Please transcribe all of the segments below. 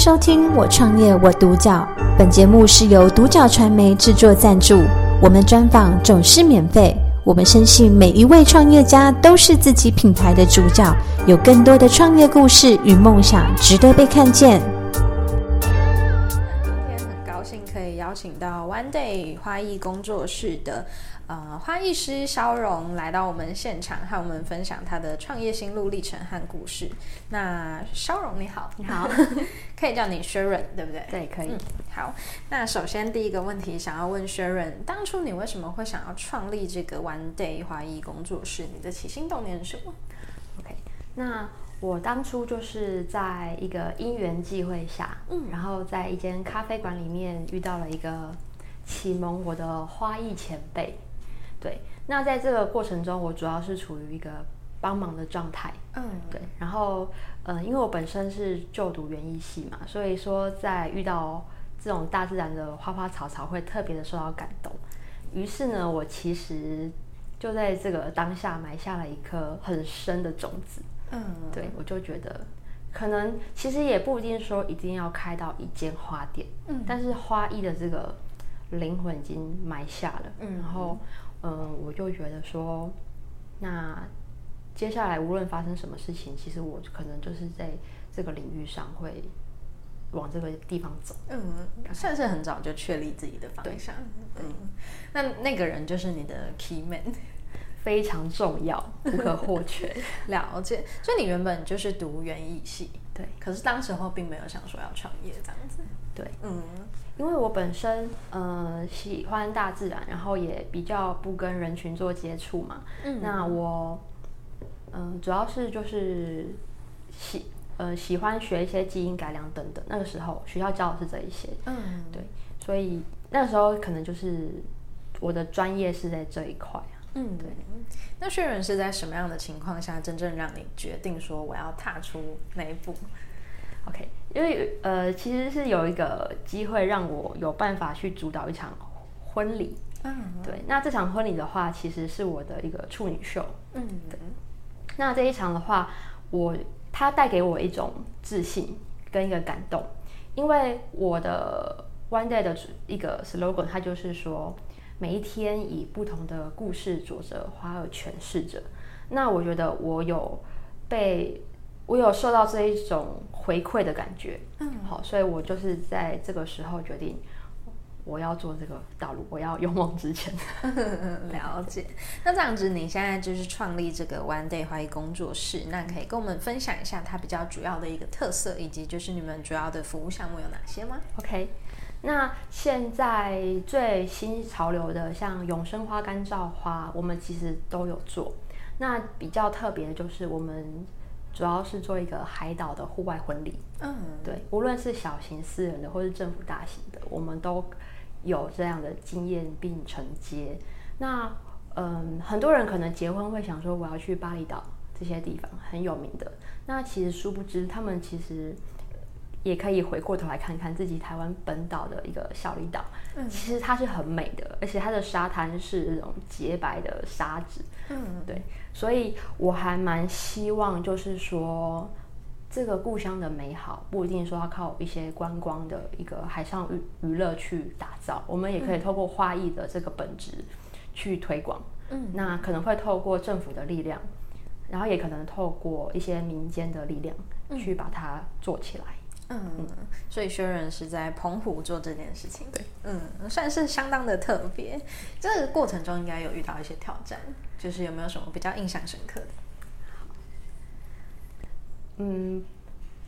收听《我创业我独角》，本节目是由独角传媒制作赞助，我们专访总是免费。我们深信每一位创业家都是自己品牌的主角，有更多的创业故事与梦想值得被看见。今天很高兴可以邀请到 One Day 花艺工作室的。呃，花艺师肖荣来到我们现场，和我们分享他的创业心路历程和故事。那肖荣你好，你好，可以叫你 Sharon 对不对？对，可以。嗯，好，那首先第一个问题想要问 Sharon，当初你为什么会想要创立这个 One Day 花艺工作室？你的起心动念是什么？OK，那我当初就是在一个因缘际会下，嗯，然后在一间咖啡馆里面遇到了一个启蒙我的花艺前辈。对，那在这个过程中，我主要是处于一个帮忙的状态。嗯，对。然后，呃，因为我本身是就读园艺系嘛，所以说在遇到这种大自然的花花草草，会特别的受到感动。于是呢，我其实就在这个当下埋下了一颗很深的种子。嗯，对，我就觉得，可能其实也不一定说一定要开到一间花店。嗯，但是花艺的这个灵魂已经埋下了。嗯，然后。嗯，我就觉得说，那接下来无论发生什么事情，其实我可能就是在这个领域上会往这个地方走。嗯，算是很早就确立自己的方向。嗯，那那个人就是你的 key man，非常重要，不可或缺。了解。所以你原本就是读园艺系，对，可是当时候并没有想说要创业这样子。对，嗯。因为我本身呃喜欢大自然，然后也比较不跟人群做接触嘛。嗯，那我嗯、呃、主要是就是喜呃喜欢学一些基因改良等等。那个时候学校教的是这一些。嗯，对，所以那时候可能就是我的专业是在这一块。嗯，对。那 Sharon 是在什么样的情况下真正让你决定说我要踏出那一步？OK，因为呃，其实是有一个机会让我有办法去主导一场婚礼。嗯，对。那这场婚礼的话，其实是我的一个处女秀。嗯，对。那这一场的话，我它带给我一种自信跟一个感动，因为我的 One Day 的一个 slogan，它就是说每一天以不同的故事着着花儿诠释着。那我觉得我有被。我有受到这一种回馈的感觉，嗯，好，所以我就是在这个时候决定我要做这个道路，我要勇往直前。了解。那这样子，你现在就是创立这个 One Day 花艺工作室，那可以跟我们分享一下它比较主要的一个特色，以及就是你们主要的服务项目有哪些吗？OK，那现在最新潮流的像永生花、干燥花，我们其实都有做。那比较特别的就是我们。主要是做一个海岛的户外婚礼，嗯，对，无论是小型私人的，或是政府大型的，我们都有这样的经验并承接。那，嗯，很多人可能结婚会想说，我要去巴厘岛这些地方很有名的，那其实殊不知，他们其实。也可以回过头来看看自己台湾本岛的一个小离岛，嗯，其实它是很美的，而且它的沙滩是那种洁白的沙子，嗯，对，所以我还蛮希望，就是说这个故乡的美好不一定说要靠一些观光的一个海上娱娱乐去打造，我们也可以透过花艺的这个本质去推广，嗯，那可能会透过政府的力量，然后也可能透过一些民间的力量去把它做起来。嗯，所以 Sharon 是在澎湖做这件事情，对，嗯，算是相当的特别。这个过程中应该有遇到一些挑战，就是有没有什么比较印象深刻的？嗯，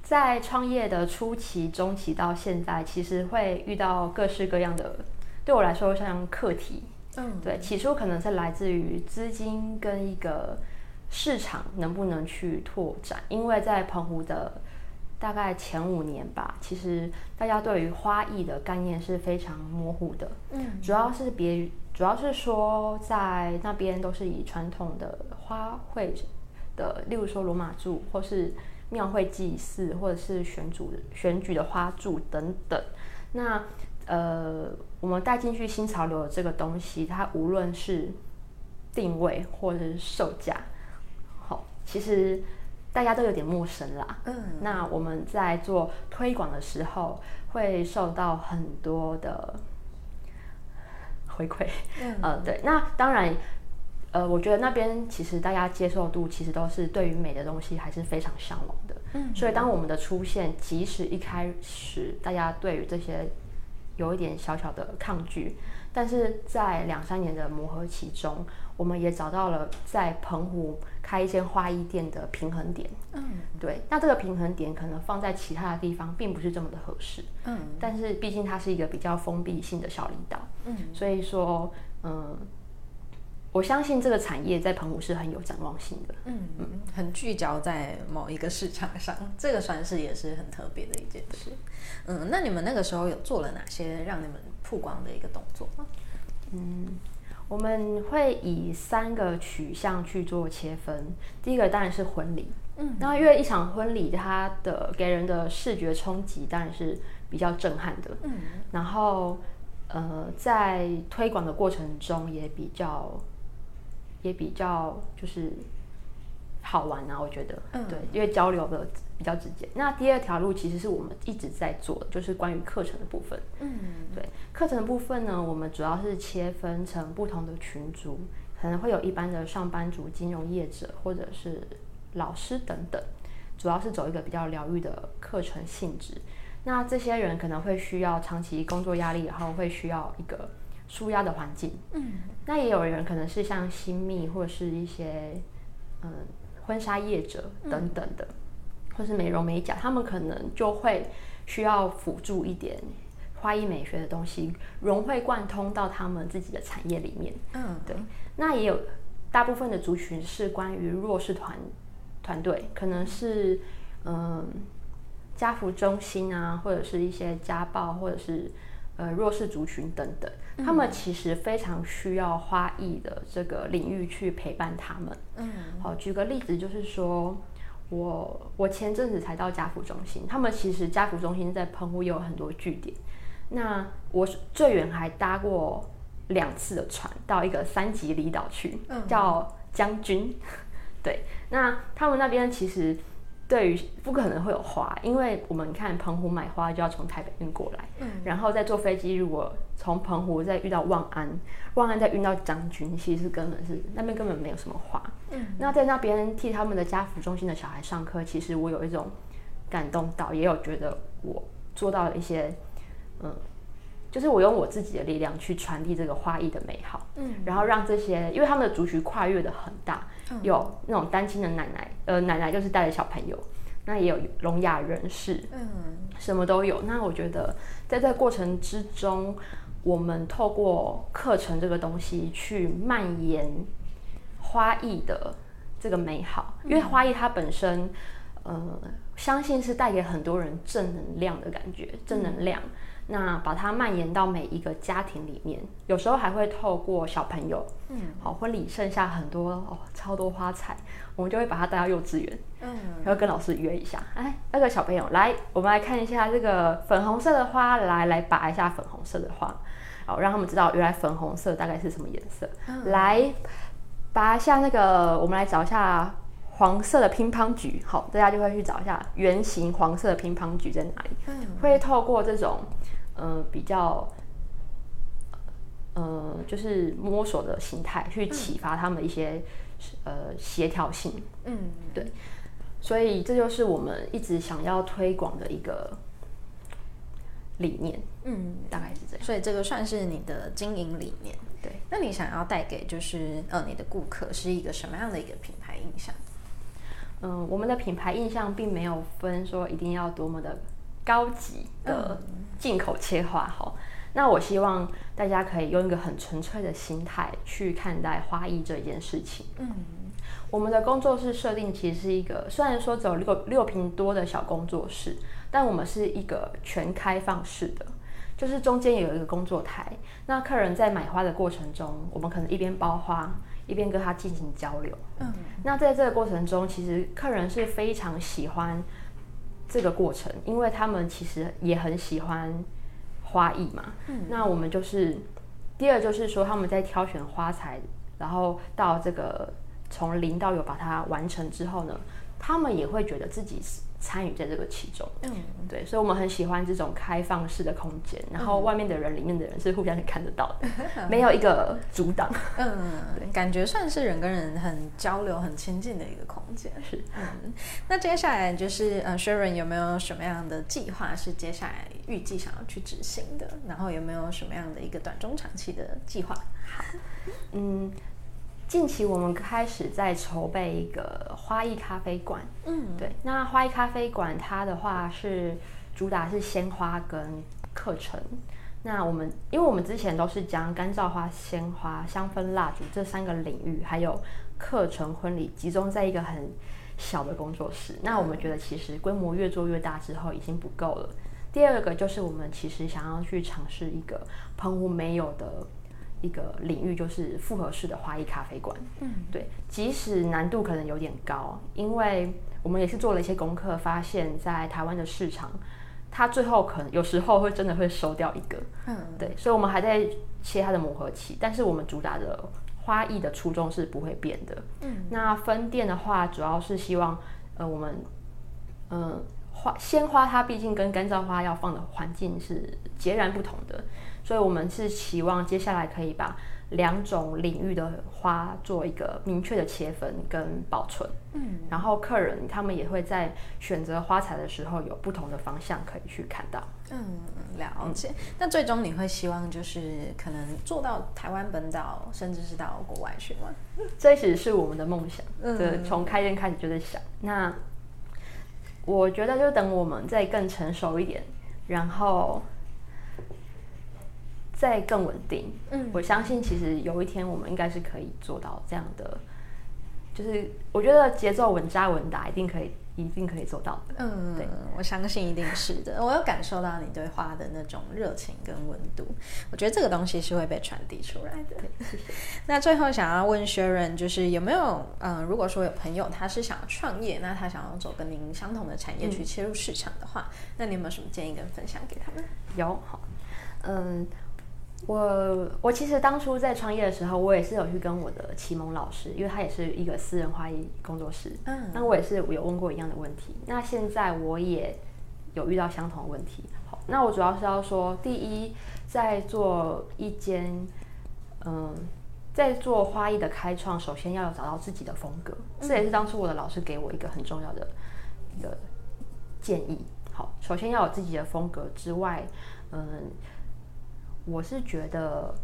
在创业的初期、中期到现在，其实会遇到各式各样的，对我来说像课题。嗯，对，起初可能是来自于资金跟一个市场能不能去拓展，因为在澎湖的。大概前五年吧，其实大家对于花艺的概念是非常模糊的。嗯，主要是别，主要是说在那边都是以传统的花卉的，例如说罗马柱，或是庙会祭祀，或者是选主选举的花柱等等。那呃，我们带进去新潮流的这个东西，它无论是定位或者是售价，好，其实。大家都有点陌生啦。嗯，那我们在做推广的时候，会受到很多的回馈。嗯，呃，对，那当然，呃，我觉得那边其实大家接受度其实都是对于美的东西还是非常向往的。嗯，所以当我们的出现，即使一开始大家对于这些有一点小小的抗拒，但是在两三年的磨合期中，我们也找到了在澎湖开一间花艺店的平衡点。嗯，对。那这个平衡点可能放在其他的地方并不是这么的合适。嗯，但是毕竟它是一个比较封闭性的小离岛。嗯，所以说，嗯。我相信这个产业在澎湖是很有展望性的，嗯嗯，很聚焦在某一个市场上，这个算是也是很特别的一件事。嗯，那你们那个时候有做了哪些让你们曝光的一个动作吗？嗯，我们会以三个取向去做切分，第一个当然是婚礼，嗯，那因为一场婚礼它的给人的视觉冲击当然是比较震撼的，嗯，然后呃，在推广的过程中也比较。也比较就是好玩啊，我觉得，嗯，对，因为交流的比较直接。那第二条路其实是我们一直在做的，就是关于课程的部分，嗯，对，课程的部分呢，我们主要是切分成不同的群组，可能会有一般的上班族、金融业者或者是老师等等，主要是走一个比较疗愈的课程性质。那这些人可能会需要长期工作压力，然后会需要一个。舒压的环境，嗯，那也有人可能是像新密或者是一些嗯婚纱业者等等的，嗯、或是美容美甲，他们可能就会需要辅助一点花艺美学的东西，融会贯通到他们自己的产业里面。嗯，对。那也有大部分的族群是关于弱势团团队，可能是嗯家扶中心啊，或者是一些家暴，或者是。呃，弱势族群等等，他们其实非常需要花艺的这个领域去陪伴他们。嗯，好，举个例子，就是说我我前阵子才到家福中心，他们其实家福中心在澎湖也有很多据点。那我最远还搭过两次的船到一个三级离岛去，叫将军。对，那他们那边其实。对于不可能会有花，因为我们看澎湖买花就要从台北运过来，嗯，然后再坐飞机，如果从澎湖再遇到望安，望安再运到将军，其实根本是那边根本没有什么花，嗯，那在那边替他们的家福中心的小孩上课，其实我有一种感动到，也有觉得我做到了一些，嗯，就是我用我自己的力量去传递这个花艺的美好，嗯，然后让这些，因为他们的族群跨越的很大。有那种单亲的奶奶，呃，奶奶就是带着小朋友，那也有聋哑人士，嗯，什么都有。那我觉得在这个过程之中，我们透过课程这个东西去蔓延花艺的这个美好，因为花艺它本身，呃，相信是带给很多人正能量的感觉，正能量。那把它蔓延到每一个家庭里面，有时候还会透过小朋友，嗯，好，婚礼剩下很多哦，超多花材，我们就会把它带到幼稚园，嗯，然后跟老师约一下，哎，那个小朋友来，我们来看一下这个粉红色的花，来来拔一下粉红色的花，好，让他们知道原来粉红色大概是什么颜色，嗯，来拔一下那个，我们来找一下黄色的乒乓菊，好，大家就会去找一下圆形黄色的乒乓菊在哪里，嗯，会透过这种。呃，比较，呃，就是摸索的形态去启发他们一些、嗯、呃协调性，嗯，对，所以这就是我们一直想要推广的一个理念，嗯，大概是这样。所以这个算是你的经营理念，对。那你想要带给就是呃你的顾客是一个什么样的一个品牌印象？嗯，我们的品牌印象并没有分说一定要多么的。高级的进口切花哈，那我希望大家可以用一个很纯粹的心态去看待花艺这件事情。嗯，我们的工作室设定其实是一个，虽然说只有六六平多的小工作室，但我们是一个全开放式的，就是中间有一个工作台。那客人在买花的过程中，我们可能一边包花，一边跟他进行交流。嗯，那在这个过程中，其实客人是非常喜欢。这个过程，因为他们其实也很喜欢花艺嘛。嗯，那我们就是第二，就是说他们在挑选花材，然后到这个从零到有把它完成之后呢，他们也会觉得自己参与在这个其中。嗯，对，所以我们很喜欢这种开放式的空间，然后外面的人、里面的人是互相看得到的，嗯、没有一个阻挡。嗯，对，感觉算是人跟人很交流、很亲近的一个空间。是，嗯，那接下来就是呃，Sharon 有没有什么样的计划是接下来预计想要去执行的？然后有没有什么样的一个短中长期的计划？好，嗯。近期我们开始在筹备一个花艺咖啡馆，嗯，对。那花艺咖啡馆它的话是主打是鲜花跟课程。那我们因为我们之前都是将干燥花、鲜花、香氛蜡烛这三个领域，还有课程婚礼集中在一个很小的工作室。那我们觉得其实规模越做越大之后已经不够了。第二个就是我们其实想要去尝试一个澎湖没有的。一个领域就是复合式的花艺咖啡馆，嗯，对，即使难度可能有点高，因为我们也是做了一些功课，发现，在台湾的市场，它最后可能有时候会真的会收掉一个，嗯，对，所以我们还在切它的磨合期，但是我们主打的花艺的初衷是不会变的，嗯，那分店的话，主要是希望，呃，我们，嗯、呃，花鲜花它毕竟跟干燥花要放的环境是截然不同的。所以，我们是期望接下来可以把两种领域的花做一个明确的切分跟保存。嗯，然后客人他们也会在选择花材的时候有不同的方向可以去看到。嗯，了解。嗯，那最终你会希望就是可能做到台湾本岛，甚至是到国外去吗？这其实是我们的梦想。嗯，对，从开店开始就在想。那我觉得就等我们再更成熟一点，然后。再更稳定，嗯，我相信其实有一天我们应该是可以做到这样的，就是我觉得节奏稳扎稳打，一定可以，一定可以做到的。嗯，对，我相信一定是的。我有感受到你对花的那种热情跟温度，我觉得这个东西是会被传递出来的。谢谢。那最后想要问 Sharon，就是有没有，嗯、呃，如果说有朋友他是想要创业，那他想要走跟您相同的产业去切入市场的话，嗯、那你有没有什么建议跟分享给他们？有，好，嗯。我我其实当初在创业的时候，我也是有去跟我的启蒙老师，因为他也是一个私人花艺工作室。嗯，那我也是有问过一样的问题。那现在我也有遇到相同的问题。好，那我主要是要说，第一，在做一间，嗯，在做花艺的开创，首先要有找到自己的风格。这也是当初我的老师给我一个很重要的一个建议。好，首先要有自己的风格之外，嗯。我是觉得，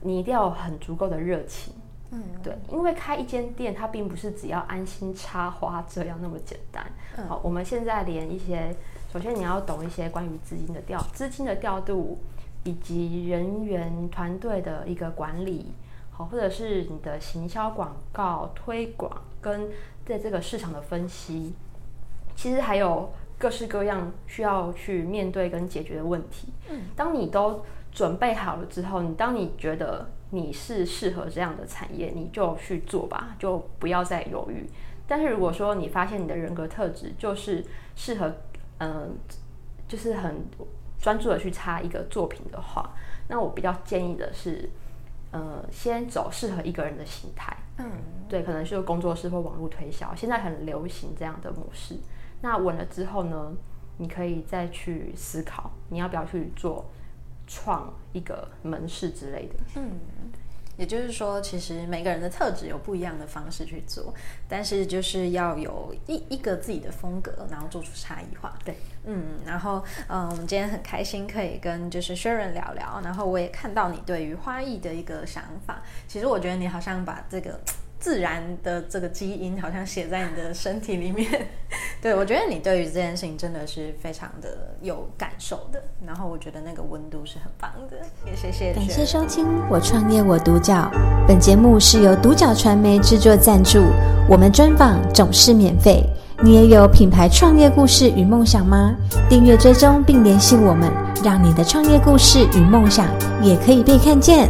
你一定要有很足够的热情，嗯，对，因为开一间店，它并不是只要安心插花这样那么简单。嗯，好，我们现在连一些，首先你要懂一些关于资金的调，资金的调度，以及人员团队的一个管理，好，或者是你的行销广告推广，跟在这个市场的分析，其实还有各式各样需要去面对跟解决的问题。嗯，当你都准备好了之后，你当你觉得你是适合这样的产业，你就去做吧，就不要再犹豫。但是如果说你发现你的人格特质就是适合，嗯、呃，就是很专注的去插一个作品的话，那我比较建议的是，呃，先走适合一个人的形态。嗯，对，可能是工作室或网络推销，现在很流行这样的模式。那稳了之后呢，你可以再去思考你要不要去做。创一个门市之类的，嗯，也就是说，其实每个人的特质有不一样的方式去做，但是就是要有一一个自己的风格，然后做出差异化。对，嗯，然后，嗯，我们今天很开心可以跟就是 Sharon 聊聊，然后我也看到你对于花艺的一个想法。其实我觉得你好像把这个。自然的这个基因好像写在你的身体里面，对，我觉得你对于这件事情真的是非常的有感受的，然后我觉得那个温度是很棒的，也谢谢。感谢收听《我创业我独角》，本节目是由独角传媒制作赞助，我们专访总是免费。你也有品牌创业故事与梦想吗？订阅追踪并联系我们，让你的创业故事与梦想也可以被看见。